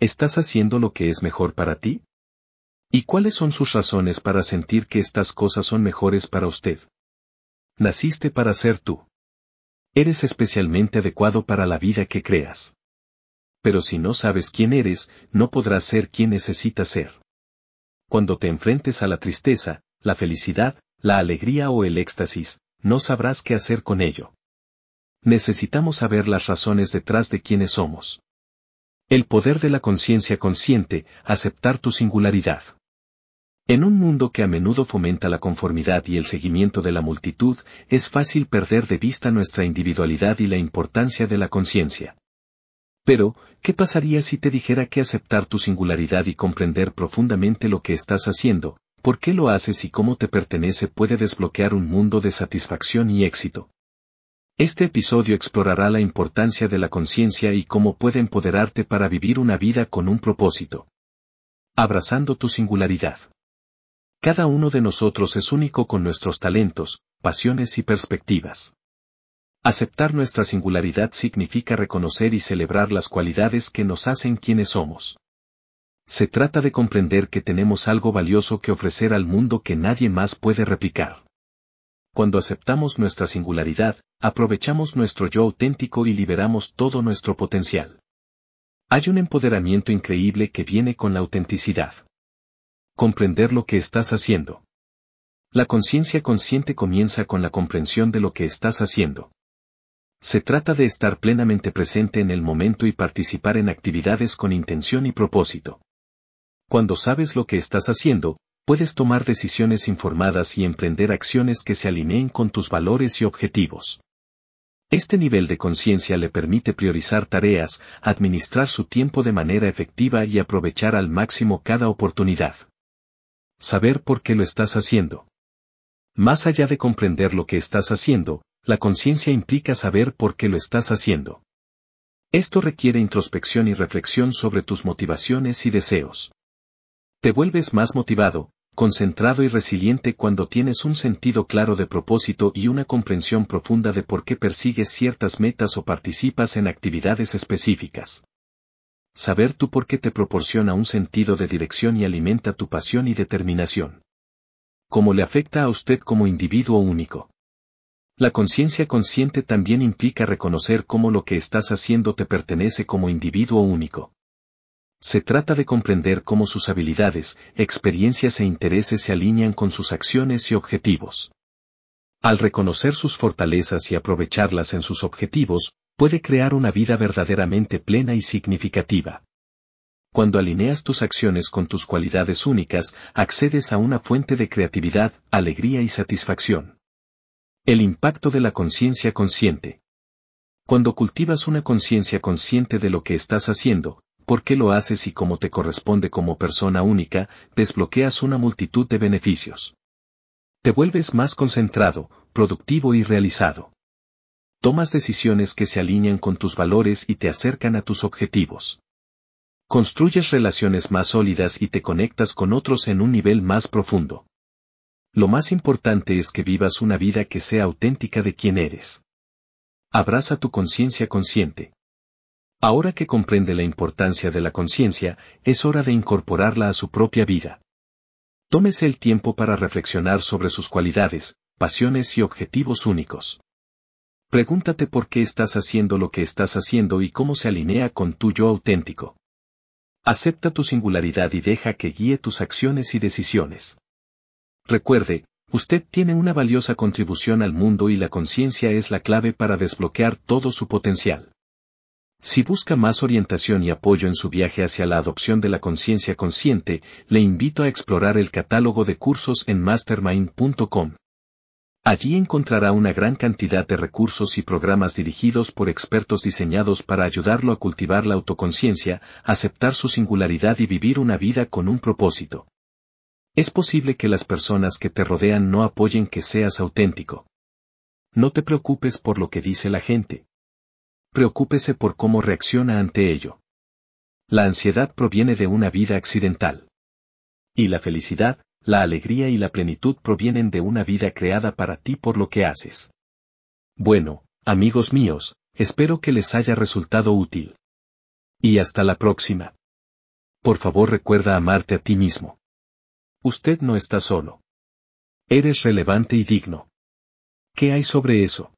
¿Estás haciendo lo que es mejor para ti? ¿Y cuáles son sus razones para sentir que estas cosas son mejores para usted? Naciste para ser tú. Eres especialmente adecuado para la vida que creas. Pero si no sabes quién eres, no podrás ser quien necesitas ser. Cuando te enfrentes a la tristeza, la felicidad, la alegría o el éxtasis, no sabrás qué hacer con ello. Necesitamos saber las razones detrás de quiénes somos. El poder de la conciencia consciente, aceptar tu singularidad. En un mundo que a menudo fomenta la conformidad y el seguimiento de la multitud, es fácil perder de vista nuestra individualidad y la importancia de la conciencia. Pero, ¿qué pasaría si te dijera que aceptar tu singularidad y comprender profundamente lo que estás haciendo, por qué lo haces y cómo te pertenece puede desbloquear un mundo de satisfacción y éxito? Este episodio explorará la importancia de la conciencia y cómo puede empoderarte para vivir una vida con un propósito. Abrazando tu singularidad. Cada uno de nosotros es único con nuestros talentos, pasiones y perspectivas. Aceptar nuestra singularidad significa reconocer y celebrar las cualidades que nos hacen quienes somos. Se trata de comprender que tenemos algo valioso que ofrecer al mundo que nadie más puede replicar. Cuando aceptamos nuestra singularidad, aprovechamos nuestro yo auténtico y liberamos todo nuestro potencial. Hay un empoderamiento increíble que viene con la autenticidad. Comprender lo que estás haciendo. La conciencia consciente comienza con la comprensión de lo que estás haciendo. Se trata de estar plenamente presente en el momento y participar en actividades con intención y propósito. Cuando sabes lo que estás haciendo, puedes tomar decisiones informadas y emprender acciones que se alineen con tus valores y objetivos. Este nivel de conciencia le permite priorizar tareas, administrar su tiempo de manera efectiva y aprovechar al máximo cada oportunidad. Saber por qué lo estás haciendo. Más allá de comprender lo que estás haciendo, la conciencia implica saber por qué lo estás haciendo. Esto requiere introspección y reflexión sobre tus motivaciones y deseos. Te vuelves más motivado, concentrado y resiliente cuando tienes un sentido claro de propósito y una comprensión profunda de por qué persigues ciertas metas o participas en actividades específicas. Saber tú por qué te proporciona un sentido de dirección y alimenta tu pasión y determinación. ¿Cómo le afecta a usted como individuo único? La conciencia consciente también implica reconocer cómo lo que estás haciendo te pertenece como individuo único. Se trata de comprender cómo sus habilidades, experiencias e intereses se alinean con sus acciones y objetivos. Al reconocer sus fortalezas y aprovecharlas en sus objetivos, puede crear una vida verdaderamente plena y significativa. Cuando alineas tus acciones con tus cualidades únicas, accedes a una fuente de creatividad, alegría y satisfacción. El impacto de la conciencia consciente. Cuando cultivas una conciencia consciente de lo que estás haciendo, por qué lo haces y cómo te corresponde como persona única, desbloqueas una multitud de beneficios. Te vuelves más concentrado, productivo y realizado. Tomas decisiones que se alinean con tus valores y te acercan a tus objetivos. Construyes relaciones más sólidas y te conectas con otros en un nivel más profundo. Lo más importante es que vivas una vida que sea auténtica de quien eres. Abraza tu conciencia consciente. Ahora que comprende la importancia de la conciencia, es hora de incorporarla a su propia vida. Tómese el tiempo para reflexionar sobre sus cualidades, pasiones y objetivos únicos. Pregúntate por qué estás haciendo lo que estás haciendo y cómo se alinea con tu yo auténtico. Acepta tu singularidad y deja que guíe tus acciones y decisiones. Recuerde, usted tiene una valiosa contribución al mundo y la conciencia es la clave para desbloquear todo su potencial. Si busca más orientación y apoyo en su viaje hacia la adopción de la conciencia consciente, le invito a explorar el catálogo de cursos en mastermind.com. Allí encontrará una gran cantidad de recursos y programas dirigidos por expertos diseñados para ayudarlo a cultivar la autoconciencia, aceptar su singularidad y vivir una vida con un propósito. Es posible que las personas que te rodean no apoyen que seas auténtico. No te preocupes por lo que dice la gente preocúpese por cómo reacciona ante ello. La ansiedad proviene de una vida accidental. Y la felicidad, la alegría y la plenitud provienen de una vida creada para ti por lo que haces. Bueno, amigos míos, espero que les haya resultado útil. Y hasta la próxima. Por favor recuerda amarte a ti mismo. Usted no está solo. Eres relevante y digno. ¿Qué hay sobre eso?